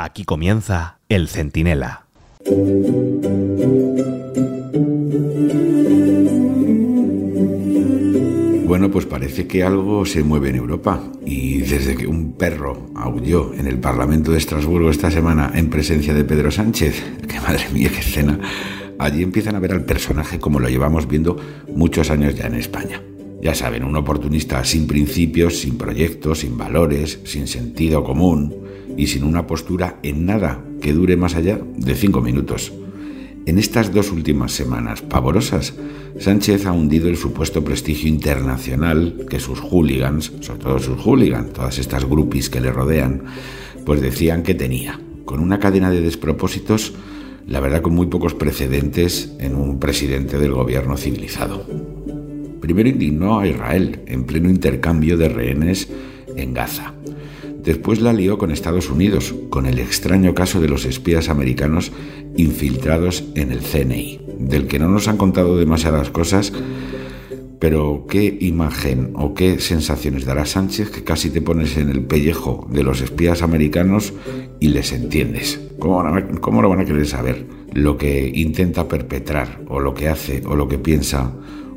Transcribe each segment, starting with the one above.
Aquí comienza El Centinela. Bueno, pues parece que algo se mueve en Europa y desde que un perro aulló en el Parlamento de Estrasburgo esta semana en presencia de Pedro Sánchez, que madre mía, qué escena, allí empiezan a ver al personaje como lo llevamos viendo muchos años ya en España. Ya saben, un oportunista sin principios, sin proyectos, sin valores, sin sentido común y sin una postura en nada que dure más allá de cinco minutos. En estas dos últimas semanas pavorosas, Sánchez ha hundido el supuesto prestigio internacional que sus hooligans, sobre todo sus hooligans, todas estas groupies que le rodean, pues decían que tenía, con una cadena de despropósitos, la verdad con muy pocos precedentes en un presidente del gobierno civilizado. Primero indignó a Israel en pleno intercambio de rehenes en Gaza. Después la lió con Estados Unidos, con el extraño caso de los espías americanos infiltrados en el CNI, del que no nos han contado demasiadas cosas, pero qué imagen o qué sensaciones dará Sánchez que casi te pones en el pellejo de los espías americanos y les entiendes. ¿Cómo, lo van a querer saber? Lo que intenta perpetrar o lo que hace o lo que piensa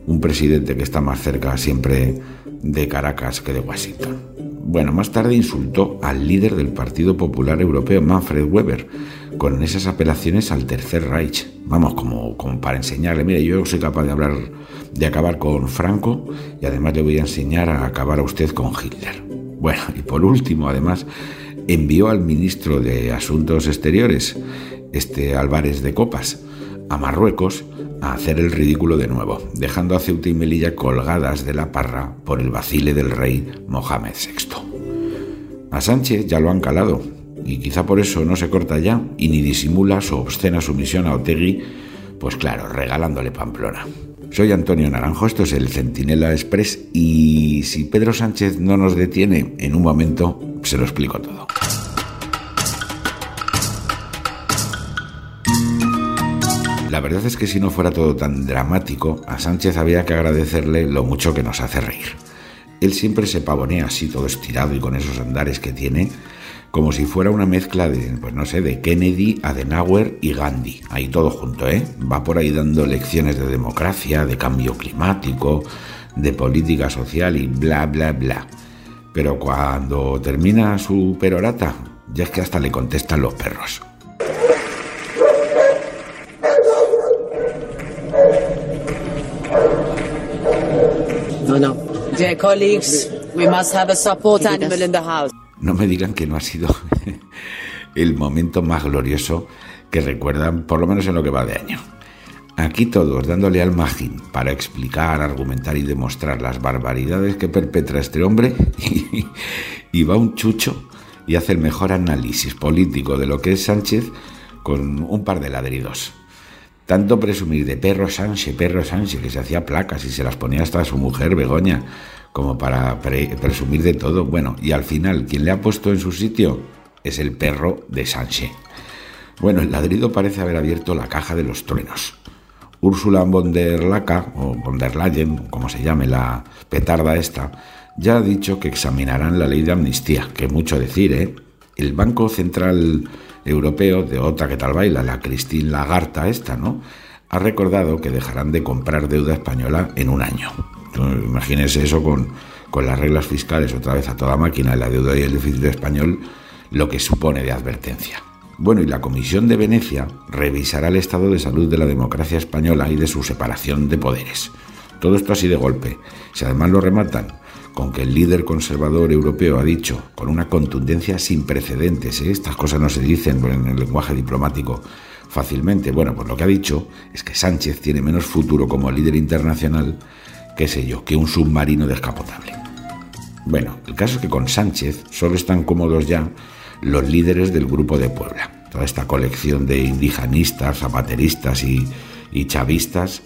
un presidente que está más cerca siempre de Caracas que de Washington. Bueno, más tarde insultó al líder del Partido Popular Europeo, Manfred Weber, con esas apelaciones al Tercer Reich. Vamos, como, como para enseñarle, mire, yo soy capaz de hablar, de acabar con Franco y además le voy a enseñar a acabar a usted con Hitler. Bueno, y por último, además, envió al ministro de Asuntos Exteriores, este Álvarez de Copas, a Marruecos a hacer el ridículo de nuevo, dejando a Ceuta y Melilla colgadas de la parra por el vacile del rey Mohamed VI. A Sánchez ya lo han calado, y quizá por eso no se corta ya y ni disimula su obscena sumisión a Otegui, pues claro, regalándole Pamplona. Soy Antonio Naranjo, esto es el Centinela Express y si Pedro Sánchez no nos detiene en un momento, se lo explico todo. Verdad es que si no fuera todo tan dramático, a Sánchez había que agradecerle lo mucho que nos hace reír. Él siempre se pavonea así todo estirado y con esos andares que tiene, como si fuera una mezcla de, pues no sé, de Kennedy, Adenauer y Gandhi. Ahí todo junto, ¿eh? Va por ahí dando lecciones de democracia, de cambio climático, de política social y bla, bla, bla. Pero cuando termina su perorata, ya es que hasta le contestan los perros. No, no. Dear colleagues, we must have a support animal in the house. No me digan que no ha sido el momento más glorioso que recuerdan, por lo menos en lo que va de año. Aquí todos dándole al magín para explicar, argumentar y demostrar las barbaridades que perpetra este hombre y, y va un chucho y hace el mejor análisis político de lo que es Sánchez con un par de ladridos. Tanto presumir de perro Sánchez, perro Sánchez, que se hacía placas y se las ponía hasta a su mujer Begoña, como para presumir de todo. Bueno, y al final, quien le ha puesto en su sitio es el perro de Sánchez. Bueno, el ladrido parece haber abierto la caja de los truenos. Úrsula von der Laca, o von der Leyen, como se llame la petarda esta, ya ha dicho que examinarán la ley de amnistía, que mucho decir, ¿eh? El Banco Central Europeo, de otra que tal baila, la Christine Lagarta esta, ¿no? Ha recordado que dejarán de comprar deuda española en un año. Imagínense eso con, con las reglas fiscales otra vez a toda máquina, la deuda y el déficit español, lo que supone de advertencia. Bueno, y la Comisión de Venecia revisará el estado de salud de la democracia española y de su separación de poderes. Todo esto así de golpe. Si además lo rematan con que el líder conservador europeo ha dicho, con una contundencia sin precedentes, ¿eh? estas cosas no se dicen en el lenguaje diplomático fácilmente, bueno, pues lo que ha dicho es que Sánchez tiene menos futuro como líder internacional, qué sé yo, que un submarino descapotable. Bueno, el caso es que con Sánchez solo están cómodos ya los líderes del Grupo de Puebla, toda esta colección de indigenistas, zapateristas y, y chavistas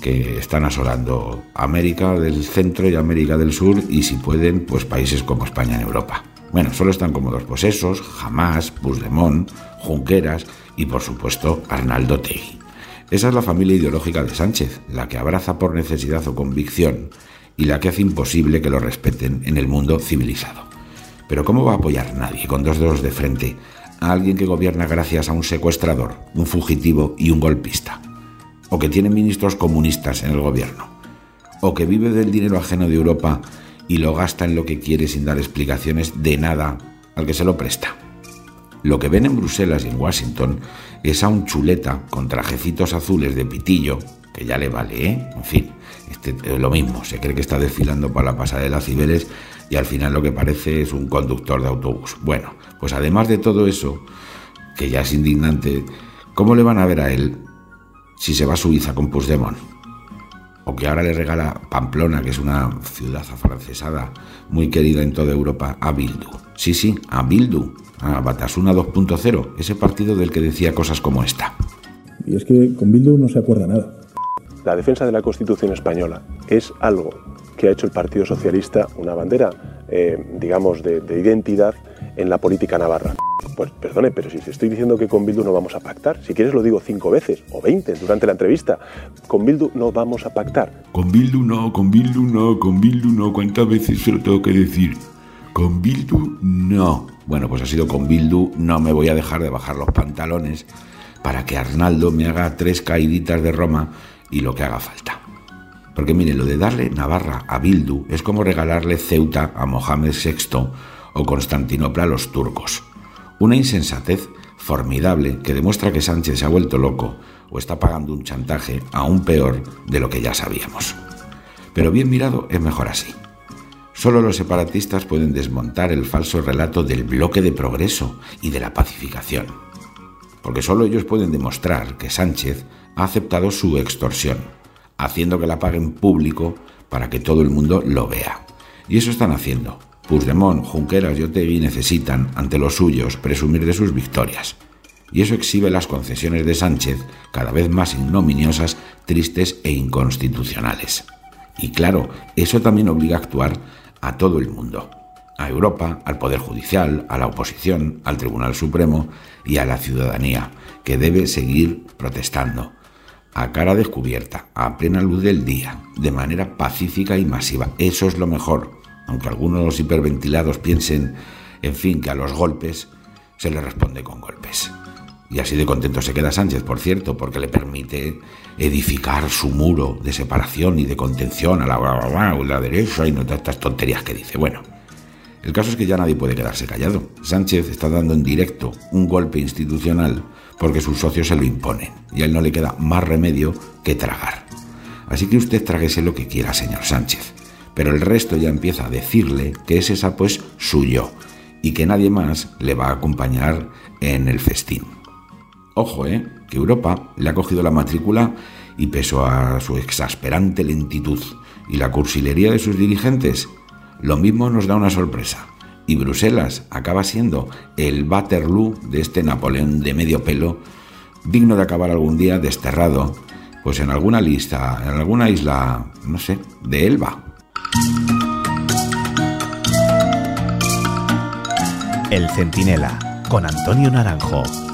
que están asolando América del Centro y América del Sur y si pueden, pues países como España en Europa. Bueno, solo están cómodos pues esos, Jamás, Puigdemont, Junqueras y por supuesto Arnaldo Tegui. Esa es la familia ideológica de Sánchez, la que abraza por necesidad o convicción y la que hace imposible que lo respeten en el mundo civilizado. Pero ¿cómo va a apoyar nadie con dos dedos de frente a alguien que gobierna gracias a un secuestrador, un fugitivo y un golpista, o que tiene ministros comunistas en el gobierno, o que vive del dinero ajeno de Europa y lo gasta en lo que quiere sin dar explicaciones de nada al que se lo presta. Lo que ven en Bruselas y en Washington es a un chuleta con trajecitos azules de pitillo, que ya le vale, ¿eh? En fin, este, eh, lo mismo, se cree que está desfilando por la pasarela Cibeles y al final lo que parece es un conductor de autobús. Bueno, pues además de todo eso, que ya es indignante, ¿cómo le van a ver a él si se va a Suiza con Puigdemont? O que ahora le regala Pamplona, que es una ciudad afrancesada muy querida en toda Europa, a Bildu. Sí, sí, a Bildu, a Batasuna 2.0, ese partido del que decía cosas como esta. Y es que con Bildu no se acuerda nada. La defensa de la Constitución española es algo que ha hecho el Partido Socialista una bandera, eh, digamos, de, de identidad en la política navarra. Pues perdone, pero si estoy diciendo que con Bildu no vamos a pactar, si quieres lo digo cinco veces o veinte durante la entrevista, con Bildu no vamos a pactar. Con Bildu no, con Bildu no, con Bildu no, ¿cuántas veces se lo tengo que decir? Con Bildu no. Bueno, pues ha sido con Bildu, no me voy a dejar de bajar los pantalones para que Arnaldo me haga tres caíditas de Roma y lo que haga falta. Porque mire, lo de darle Navarra a Bildu es como regalarle Ceuta a Mohamed VI o Constantinopla a los turcos. Una insensatez formidable que demuestra que Sánchez se ha vuelto loco o está pagando un chantaje aún peor de lo que ya sabíamos. Pero bien mirado es mejor así. Solo los separatistas pueden desmontar el falso relato del bloque de progreso y de la pacificación. Porque solo ellos pueden demostrar que Sánchez ha aceptado su extorsión, haciendo que la paguen público para que todo el mundo lo vea. Y eso están haciendo. Puigdemont, Junqueras y Otegui necesitan, ante los suyos, presumir de sus victorias. Y eso exhibe las concesiones de Sánchez, cada vez más ignominiosas, tristes e inconstitucionales. Y claro, eso también obliga a actuar a todo el mundo, a Europa, al Poder Judicial, a la oposición, al Tribunal Supremo y a la ciudadanía, que debe seguir protestando, a cara descubierta, a plena luz del día, de manera pacífica y masiva. Eso es lo mejor, aunque algunos hiperventilados piensen, en fin, que a los golpes se le responde con golpes. Y así de contento se queda Sánchez, por cierto, porque le permite edificar su muro de separación y de contención a la, a la derecha y no todas estas tonterías que dice. Bueno, el caso es que ya nadie puede quedarse callado. Sánchez está dando en directo un golpe institucional porque sus socios se lo imponen y a él no le queda más remedio que tragar. Así que usted tráguese lo que quiera, señor Sánchez, pero el resto ya empieza a decirle que ese sapo es suyo y que nadie más le va a acompañar en el festín. Ojo, ¿eh? Que Europa le ha cogido la matrícula y peso a su exasperante lentitud y la cursilería de sus dirigentes, lo mismo nos da una sorpresa. Y Bruselas acaba siendo el Waterloo de este Napoleón de medio pelo, digno de acabar algún día desterrado, pues en alguna lista, en alguna isla, no sé, de Elba. El Centinela, con Antonio Naranjo.